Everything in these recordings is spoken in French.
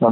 dans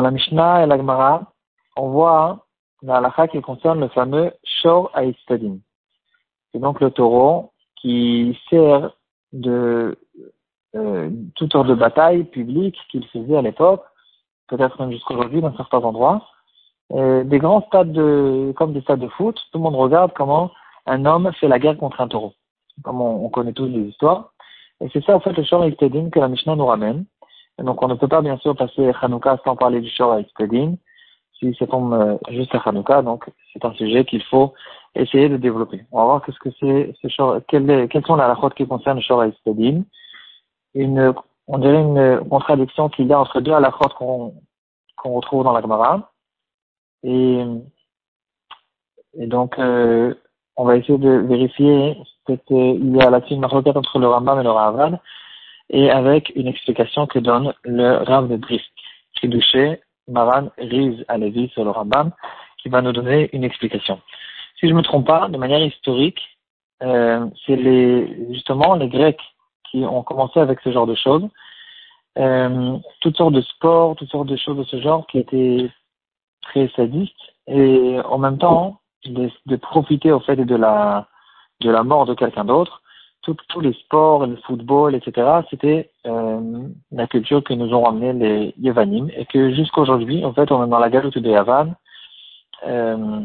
la Mishnah et la Gemara, on voit la halakha qui concerne le fameux Shor Haïstadim. C'est donc le taureau qui sert de euh, sortes de batailles publiques qu'il faisait à l'époque, peut-être même jusqu'aujourd'hui dans certains endroits. des grands stades de, comme des stades de foot, tout le monde regarde comment un homme fait la guerre contre un taureau. Comme on, connaît tous les histoires. Et c'est ça, en fait, le Shor Haïstadim que la Mishnah nous ramène. Donc, on ne peut pas, bien sûr, passer Hanouka sans parler du Shor Haïstadim si ça tombe euh, juste à Hanouka, donc c'est un sujet qu'il faut essayer de développer. On va voir qu'est-ce que c'est, ce quelles, quelles sont les halakhot qui concernent le Shor Estadine. Une, on dirait une contradiction qu'il y a entre deux halakhot qu'on, qu'on retrouve dans la Gemara. Et, et donc, euh, on va essayer de vérifier qu'il y a là-dessus une entre le Rambam et le Ravad, et avec une explication que donne le Rav de Brisk, douché Maran Riz Alevi sur le Rambam, qui va nous donner une explication. Si je ne me trompe pas, de manière historique, euh, c'est les, justement les Grecs qui ont commencé avec ce genre de choses. Euh, toutes sortes de sports, toutes sortes de choses de ce genre qui étaient très sadistes et en même temps de, de profiter au fait de la de la mort de quelqu'un d'autre tous les sports, le football, etc., c'était euh, la culture que nous ont ramené les Yevanim et que jusqu'à aujourd'hui, en fait, on est dans la galoute de Yavan, euh,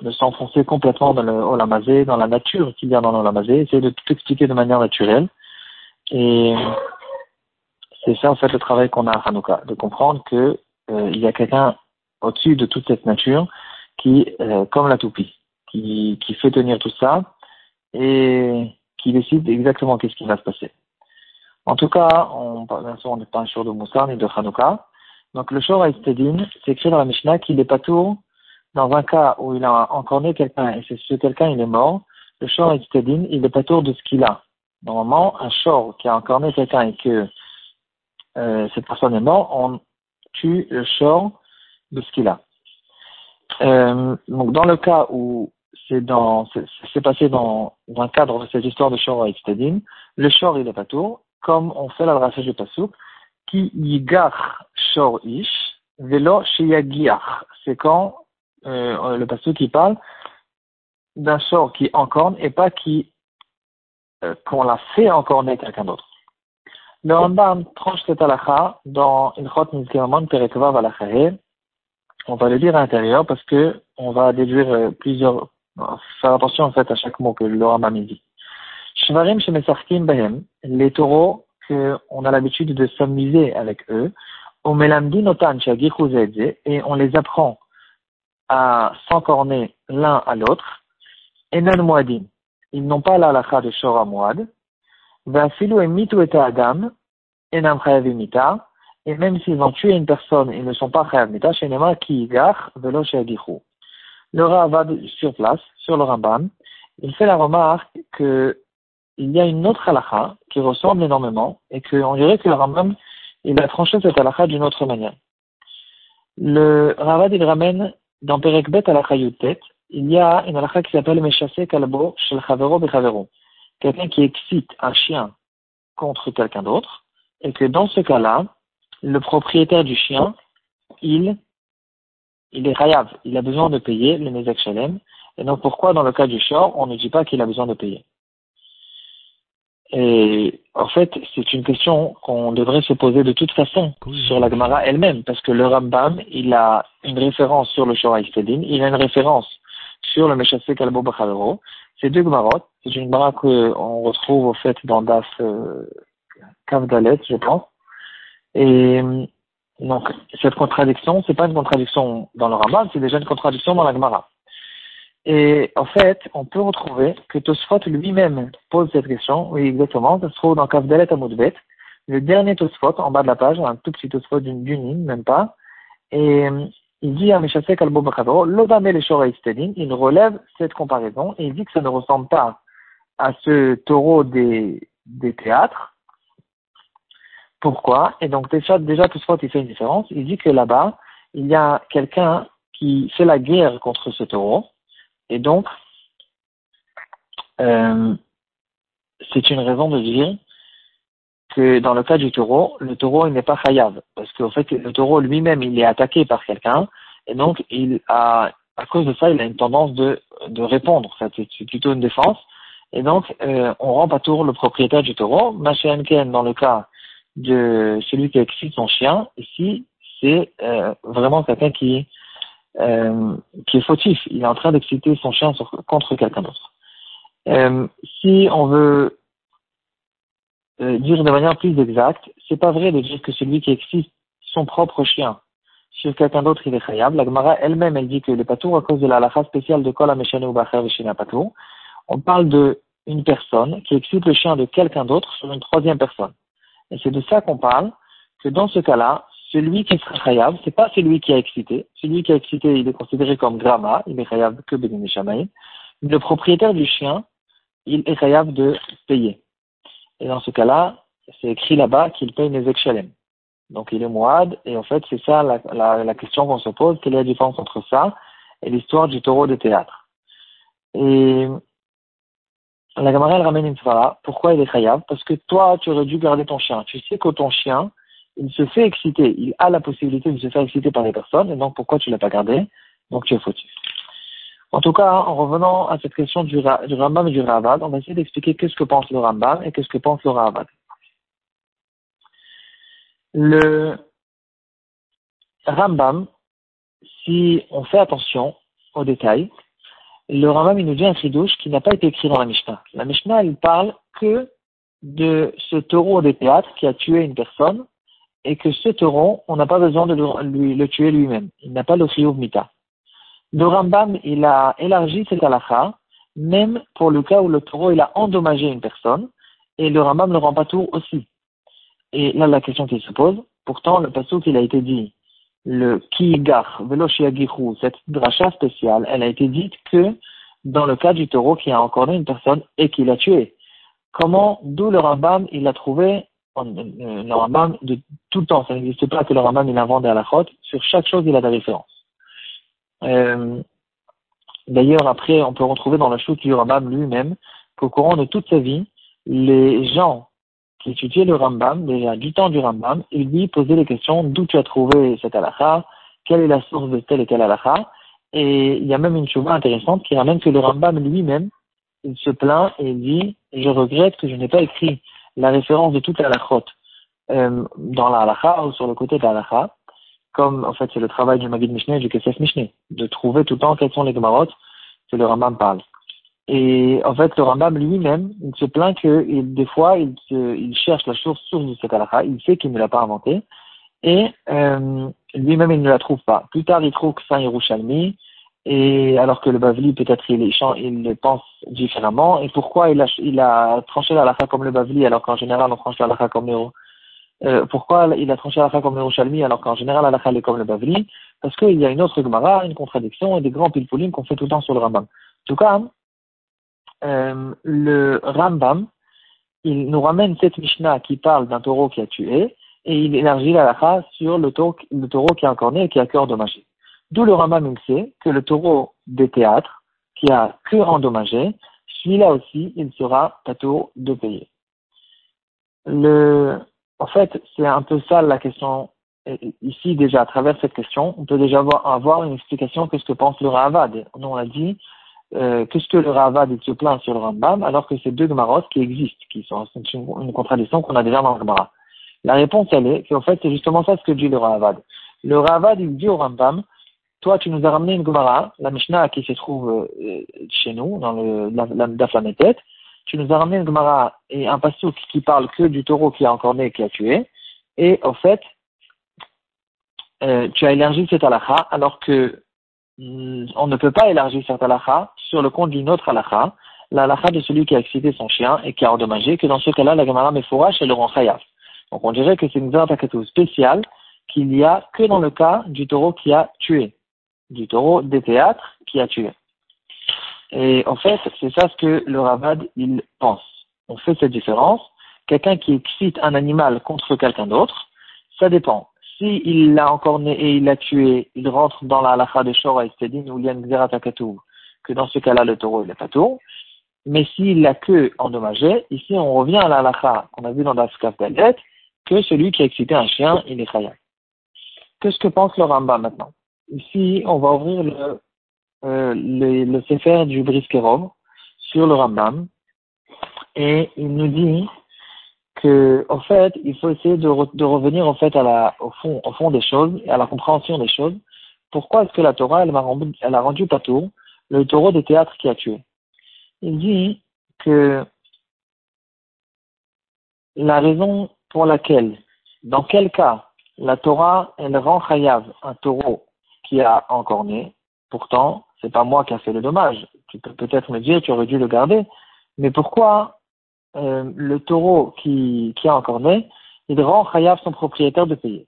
de s'enfoncer complètement dans le Olamazé, dans la nature qu'il y a dans l'Olamazé, essayer de tout expliquer de manière naturelle. Et c'est ça, en fait, le travail qu'on a à Hanouka, de comprendre que euh, il y a quelqu'un au-dessus de toute cette nature qui, euh, comme la toupie, qui, qui fait tenir tout ça et qui décide exactement qu'est-ce qui va se passer. En tout cas, on, bien sûr, on n'est pas un jour de Moussar ni de Hanouka. Donc le Shor Haïstedin, c'est écrit dans la Mishnah qu'il est pas tout dans un cas où il a encore né quelqu'un et c'est ce quelqu'un il est mort. Le Shor Haïstedin, il est pas tout de ce qu'il a. Normalement, un Shor qui a encore né quelqu'un et que euh, cette personne est morte, on tue le Shor de ce qu'il a. Euh, donc dans le cas où c'est dans, c'est passé dans, dans, un cadre de cette histoire de Shor et Tzedin. Le Shor, il est pas tout, comme on fait l'adressage du Pasuk, qui yigar Shor ish, velo sheyagiach. C'est quand, euh, le Pasuk qui parle d'un Shor qui encorne et pas qui, euh, qu'on l'a fait encorner quelqu'un d'autre. Le Rambam tranche cette halakha dans Ilchot Nizkiramon Perekva Valachahe. On va le lire à l'intérieur parce que on va déduire euh, plusieurs faire attention en fait à chaque mot que le Rambam dit. Shvarim Bahem, les taureaux qu'on a l'habitude de s'amuser avec eux, et on les apprend à s'encorner l'un à l'autre, enan moadim, ils n'ont pas la lacha de shora moad, et adam, et même s'ils ont tué une personne, ils ne sont pas chayavimita, shenema ki velo le Ravad sur place, sur le Rambam, il fait la remarque qu'il y a une autre halakha qui ressemble énormément et qu'on dirait que le Rambam, il a tranché cette halakha d'une autre manière. Le Ravad, il ramène dans Perekbet halakha Yutet, il y a une halakha qui s'appelle Meshase Kalbo Shel Chavero. Quelqu'un qui excite un chien contre quelqu'un d'autre et que dans ce cas-là, le propriétaire du chien, il il est rayav, il a besoin de payer le Nezek Shalem. Et donc pourquoi dans le cas du short, on ne dit pas qu'il a besoin de payer? Et en fait, c'est une question qu'on devrait se poser de toute façon sur la Gemara elle-même, parce que le Rambam, il a une référence sur le Shor il a une référence sur le Meshasek Kalbo Bachavero. Ces deux Gemarot, c'est une Gemara qu'on retrouve au fait dans Das euh, Kavdalet, je pense. Et donc, cette contradiction, c'est pas une contradiction dans le Rambam, c'est déjà une contradiction dans la Gemara. Et en fait, on peut retrouver que Tosfot lui-même pose cette question. Oui, exactement. Ça se trouve dans Kavdalet Amoudbet. Le dernier Tosfot, en bas de la page, un tout petit Tosfot d'une ligne, même pas. Et il dit à Meshasek Albo Bakadro, Lodame le il relève cette comparaison et il dit que ça ne ressemble pas à ce taureau des, des théâtres, pourquoi. Et donc déjà, déjà tout il fait une différence. Il dit que là-bas, il y a quelqu'un qui fait la guerre contre ce taureau, et donc euh, c'est une raison de dire que dans le cas du taureau, le taureau il n'est pas chayav, parce qu'en fait le taureau lui-même il est attaqué par quelqu'un, et donc il a, à cause de ça, il a une tendance de, de répondre, c'est plutôt une défense, et donc euh, on rend pas tour le propriétaire du taureau. Machéenken, dans le cas de celui qui excite son chien, ici c'est euh, vraiment quelqu'un qui, euh, qui est fautif, il est en train d'exciter son chien contre quelqu'un d'autre. Euh, si on veut euh, dire de manière plus exacte, c'est pas vrai de dire que celui qui excite son propre chien sur quelqu'un d'autre, il est khayab. La Gemara elle-même, elle dit que le patour, à cause de la halakha spéciale de kol ameshane ou bacher patour, on parle de une personne qui excite le chien de quelqu'un d'autre sur une troisième personne. Et c'est de ça qu'on parle, que dans ce cas-là, celui qui sera khayab, c'est pas celui qui a excité. Celui qui a excité, il est considéré comme grama, il est khayab que bénin Le propriétaire du chien, il est khayab de payer. Et dans ce cas-là, c'est écrit là-bas qu'il paye les shalem. Donc il est mouad, et en fait c'est ça la, la, la question qu'on se pose, quelle est la différence entre ça et l'histoire du taureau de théâtre. Et la Gamara elle ramène une fois pourquoi il est khayab Parce que toi tu aurais dû garder ton chien. Tu sais que ton chien, il se fait exciter, il a la possibilité de se faire exciter par les personnes, et donc pourquoi tu l'as pas gardé? Donc tu es fautif. En tout cas, en revenant à cette question du, du Rambam et du Ravad, on va essayer d'expliquer qu'est-ce que pense le Rambam et qu'est-ce que pense le Ravad. Le Rambam, si on fait attention aux détails, le Rambam il nous dit un chidouche qui n'a pas été écrit dans la Mishnah. La Mishnah, il parle que de ce taureau des théâtres qui a tué une personne et que ce taureau, on n'a pas besoin de le, le tuer lui-même. Il n'a pas le chiyuv mita. Le Rambam, il a élargi cette halakha, même pour le cas où le taureau, il a endommagé une personne, et le Rambam ne rend pas tour aussi. Et là, la question qui se pose, pourtant, le passage qu'il a été dit, le ki gar veloshiagihu, cette dracha spéciale, elle a été dite que dans le cas du taureau qui a encorné une personne et qui l'a tué. Comment, d'où le Rambam, il a trouvé, euh, le Rambam, de tout le temps, ça n'existe pas que le Rambam, il invente des halakhot, sur chaque chose, il a des références. Euh, d'ailleurs, après, on peut retrouver dans la chute du Rambam lui-même qu'au courant de toute sa vie, les gens qui étudiaient le Rambam, déjà du temps du Rambam, ils lui posaient les questions d'où tu as trouvé cette halakha, quelle est la source de telle et telle halakha, et il y a même une chose intéressante qui ramène que le Rambam lui-même, il se plaint et il dit, je regrette que je n'ai pas écrit la référence de toute la euh, dans la halakha ou sur le côté de la comme en fait c'est le travail du Magid Mishneh et du Kesef Mishneh, de trouver tout le temps quels sont les Gemarot que le Rambam parle. Et en fait, le Rambam lui-même, il se plaint que des fois, il, cherche la source, source de cette halakha, il sait qu'il ne l'a pas inventée, et euh, lui-même, il ne la trouve pas. Plus tard, il trouve que un Yerushalmi, et alors que le Bavli, peut-être, il, il le pense différemment. Et pourquoi il a, tranché la comme le Bavli, alors qu'en général, on tranche la comme le euh, pourquoi il a tranché comme le alors qu'en général la est comme le Bavli? Parce qu'il y a une autre Gemara, une contradiction et des grands pilpoulim qu'on fait tout le temps sur le Rambam. En tout cas, euh, le Rambam, il nous ramène cette Mishnah qui parle d'un taureau qui a tué et il élargit la lacha sur le taureau, qui a encorné et qui a cœur endommagé. D'où le Rambam il sait que le taureau des théâtres qui a cœur endommagé, celui-là aussi, il sera tato de payer. En fait, c'est un peu ça la question. Ici, déjà, à travers cette question, on peut déjà avoir, une explication de ce que pense le Ravad. Nous, on a dit euh, qu'est-ce que le Ravad se plaint sur le Rambam, alors que c'est deux Gemaros qui existent, qui sont une, contradiction qu'on a déjà dans le Gemara. La réponse, elle est qu'en fait, c'est justement ça ce que dit le Ravad. Le Ravad, il dit au Rambam, toi, tu nous as ramené une Gemara, la Mishnah qui se trouve euh, chez nous, dans le, la, la, tu nous as ramené une Gemara et un passouk qui parle que du taureau qui a encore né et qui a tué, et au fait, euh, tu as élargi cette halakha, alors que on ne peut pas élargir cette halakha sur le compte d'une autre halakha, la de celui qui a excité son chien et qui a endommagé, que dans ce cas-là, la Gemara Mefourash et le rend Donc on dirait que c'est une Zertakatou spéciale qu'il y a que dans le cas du taureau qui a tué, du taureau des théâtres qui a tué. Et en fait, c'est ça ce que le Ravad, il pense. On fait cette différence. Quelqu'un qui excite un animal contre quelqu'un d'autre, ça dépend. Si il l'a encore né et il l'a tué, il rentre dans la halakha de Shora Estedin ou Lian que dans ce cas-là, le taureau, il est pas tour. Mais s'il l'a que endommagé, ici on revient à la lacha qu'on a vu dans Daskaf Dalet, que celui qui a excité un chien, il est khayab. Qu'est-ce que pense le Ramba maintenant? Ici, on va ouvrir le, euh, le, le du Briskerov sur le Rambam, et il nous dit que, en fait, il faut essayer de, de revenir en fait au fond, au fond des choses à la compréhension des choses. Pourquoi est-ce que la Torah, elle, a rendu, elle a rendu Patour le taureau des théâtres qui a tué? Il dit que la raison pour laquelle, dans quel cas, la Torah, elle rend Chayav un taureau qui a encorné, pourtant, c'est pas moi qui a fait le dommage. Tu peux peut-être me dire, tu aurais dû le garder. Mais pourquoi euh, le taureau qui, qui a encorné, il rend Chayav son propriétaire de payer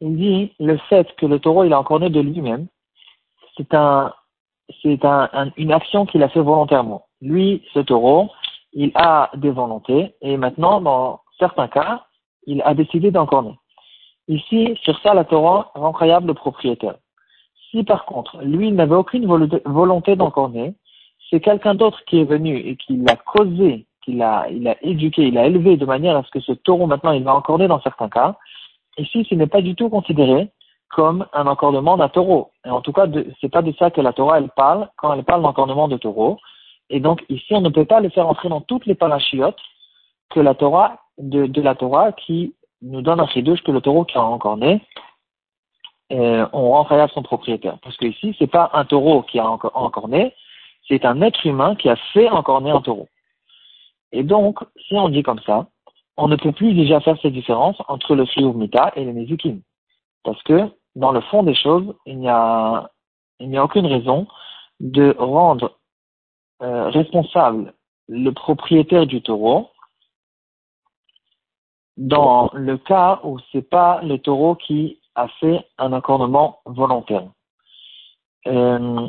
Il dit, le fait que le taureau, il a encorné de lui-même, c'est un, c'est un, une action qu'il a fait volontairement. Lui, ce taureau, il a des volontés et maintenant, dans certains cas, il a décidé d'encorner. Ici, sur ça, la Torah rend Chayav le propriétaire. Si par contre, lui, il n'avait aucune volonté d'encorner, c'est quelqu'un d'autre qui est venu et qui l'a causé, il a éduqué, il a élevé de manière à ce que ce taureau maintenant il va encorner dans certains cas. Ici, ce n'est pas du tout considéré comme un encornement d'un taureau. Et en tout cas, c'est pas de ça que la Torah elle parle quand elle parle d'encornement de taureau. Et donc ici, on ne peut pas le faire entrer dans toutes les parachiotes que la Torah de, la Torah qui nous donne un chidouche que le taureau qui a encorné euh, on rend à son propriétaire. Parce que ici, c'est pas un taureau qui a encorné, c'est un être humain qui a fait encorner un taureau. Et donc, si on dit comme ça, on ne peut plus déjà faire cette différence entre le Mita et le Nezukim. Parce que, dans le fond des choses, il n'y a, aucune raison de rendre euh, responsable le propriétaire du taureau dans le cas où c'est pas le taureau qui a fait un accordement volontaire. Euh,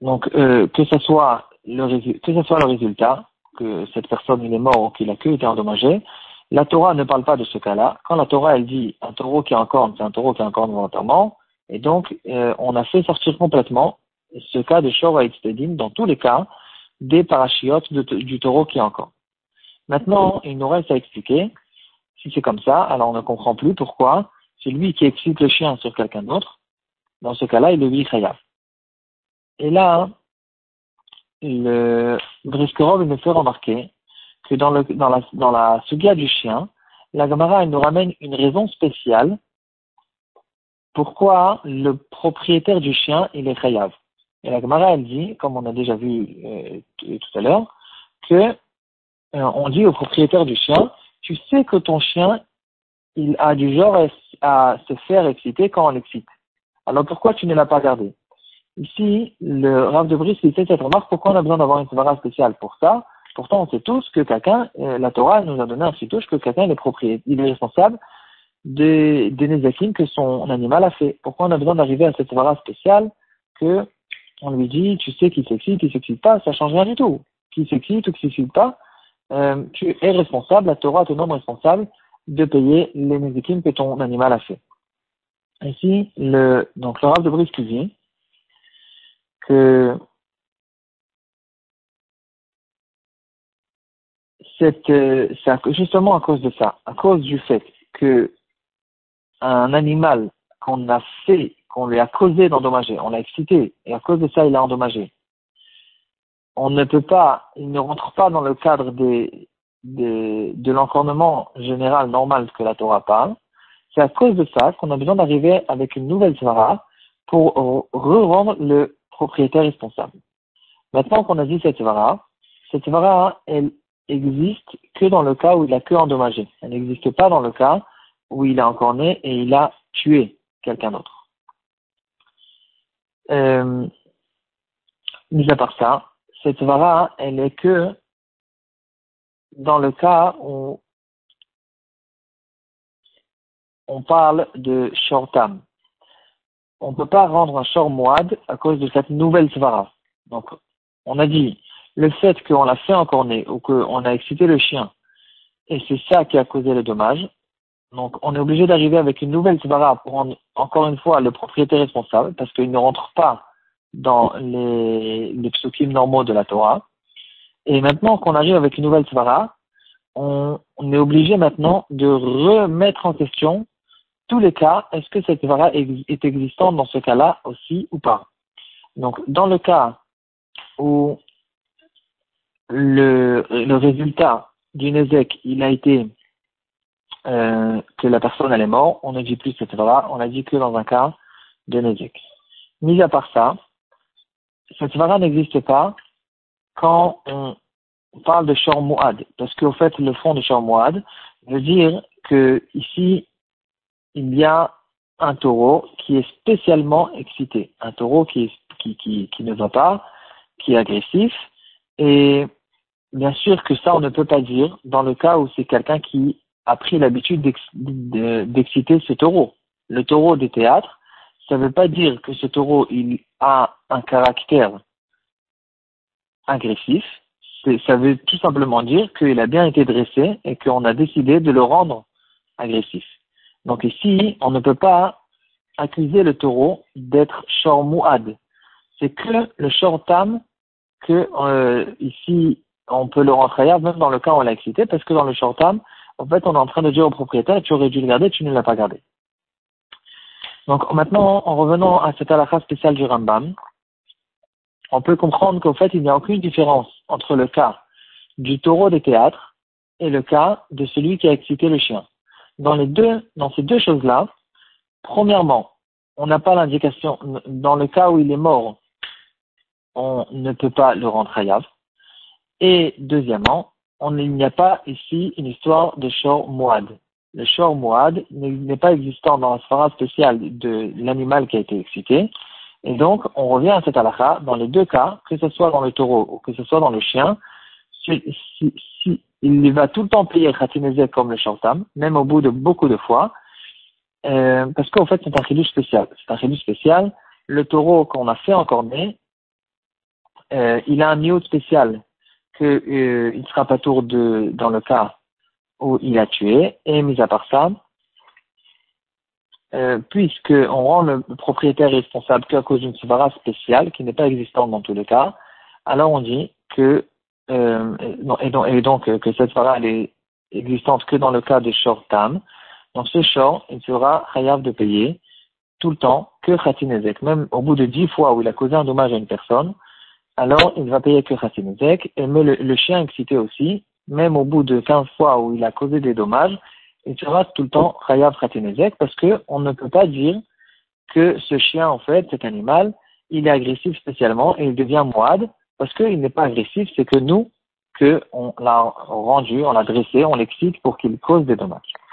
donc, euh, que soit que ce soit le résultat, que cette personne il est mort ou qu'il a que été endommagé, la Torah ne parle pas de ce cas-là. Quand la Torah elle dit un taureau qui encorne, c'est un taureau qui encorne volontairement, et donc euh, on a fait sortir complètement ce cas de Shor dans tous les cas des parachiotes du taureau qui encorne. Maintenant, il nous reste à expliquer si c'est comme ça, alors on ne comprend plus pourquoi c'est lui qui excite le chien sur quelqu'un d'autre, dans ce cas-là, il le vit chayav. Et là, le Briskerov me fait remarquer que dans, le, dans la, dans la sugia du chien, la Gemara nous ramène une raison spéciale pourquoi le propriétaire du chien, est chayav. Et la Gemara, elle dit, comme on a déjà vu euh, tout à l'heure, que euh, on dit au propriétaire du chien, tu sais que ton chien, il a du genre à se faire exciter quand on l'excite. Alors pourquoi tu ne l'as pas gardé? Ici, le Rav de Brice, il fait cette remarque, pourquoi on a besoin d'avoir une svara spéciale pour ça? Pourtant, on sait tous que quelqu'un, euh, la Torah nous a donné un citouche que quelqu'un est propriétaire, il est responsable des, des que son animal a fait. Pourquoi on a besoin d'arriver à cette svara spéciale que on lui dit, tu sais qui s'excite, qui s'excite pas, ça change rien du tout. Qui s'excite ou qui s'excite pas, euh, tu es responsable, la Torah te nomme responsable de payer les médicaments que ton animal a fait. Ici, le, donc le de Brice dit que c'est justement à cause de ça, à cause du fait que un animal qu'on a fait, qu'on lui a causé d'endommager, on l'a excité, et à cause de ça, il a endommagé. On ne peut pas, il ne rentre pas dans le cadre des, de, l'encornement général normal que la Torah parle, c'est à cause de ça qu'on a besoin d'arriver avec une nouvelle svara pour re-rendre le propriétaire responsable. Maintenant qu'on a dit cette svara, cette svara, elle existe que dans le cas où il a que endommagé. Elle n'existe pas dans le cas où il a encorné et il a tué quelqu'un d'autre. Euh, mis à part ça, cette svara, elle est que dans le cas où on parle de shortam. On ne peut pas rendre un short moad à cause de cette nouvelle svara. Donc, on a dit, le fait qu'on l'a fait encorner ou qu'on a excité le chien, et c'est ça qui a causé le dommage, donc on est obligé d'arriver avec une nouvelle svara pour rendre encore une fois le propriétaire responsable, parce qu'il ne rentre pas dans les, les normaux de la Torah. Et maintenant qu'on arrive avec une nouvelle svara, on, est obligé maintenant de remettre en question tous les cas. Est-ce que cette svara est existante dans ce cas-là aussi ou pas? Donc, dans le cas où le, résultat du Nezek, il a été euh, que la personne elle est morte, on ne dit plus cette svara, on a dit que dans un cas de Nezek. Mis à part ça, cette svara n'existe pas quand on parle de Shor Muad, parce qu'au fait, le fond de Shor Muad veut dire que ici, il y a un taureau qui est spécialement excité, un taureau qui, qui, qui, ne va pas, qui est agressif, et bien sûr que ça, on ne peut pas dire dans le cas où c'est quelqu'un qui a pris l'habitude d'exciter ce taureau. Le taureau des théâtres, ça ne veut pas dire que ce taureau, il a un caractère agressif. Ça veut tout simplement dire qu'il a bien été dressé et qu'on a décidé de le rendre agressif. Donc ici, on ne peut pas accuser le taureau d'être short mouad. C'est que le short tam que euh, ici on peut le rentrer même dans le cas où on l'a excité, parce que dans le short tam, en fait, on est en train de dire au propriétaire, tu aurais dû le garder, tu ne l'as pas gardé. Donc maintenant, en revenant à cette halakha spéciale du Rambam, on peut comprendre qu'au fait, il n'y a aucune différence entre le cas du taureau des théâtres et le cas de celui qui a excité le chien. Dans les deux, dans ces deux choses-là, premièrement, on n'a pas l'indication, dans le cas où il est mort, on ne peut pas le rendre hayav. Et deuxièmement, il n'y a pas ici une histoire de shor moad. Le shor moad n'est pas existant dans la sphara spéciale de l'animal qui a été excité. Et donc, on revient à cette halakha, dans les deux cas, que ce soit dans le taureau ou que ce soit dans le chien, il va tout le temps payer khatinezek comme le shantam, même au bout de beaucoup de fois, euh, parce qu'en fait, c'est un chidou spécial. C'est un chidou spécial. Le taureau qu'on a fait en cornet, euh, il a un niveau spécial qu'il euh, ne sera pas tour de, dans le cas où il a tué, et mis à part ça, euh, puisqu'on rend le propriétaire responsable qu'à cause d'une svara spéciale qui n'est pas existante dans tous les cas, alors on dit que euh, et, donc, et donc que cette elle est existante que dans le cas de short tam. Dans ce short, il sera chayav de payer tout le temps que khatinezek, même au bout de dix fois où il a causé un dommage à une personne, alors il va payer que khatinezek, et le, chien excité aussi, même au bout de quinze fois où il a causé des dommages, il sera tout le temps Chayav Khatinezek parce que on ne peut pas dire que ce chien, en fait, cet animal, il est agressif spécialement et il devient moide parce qu'il n'est pas agressif, c'est que nous, que on l'a rendu, on l'a dressé, on l'excite pour qu'il cause des dommages.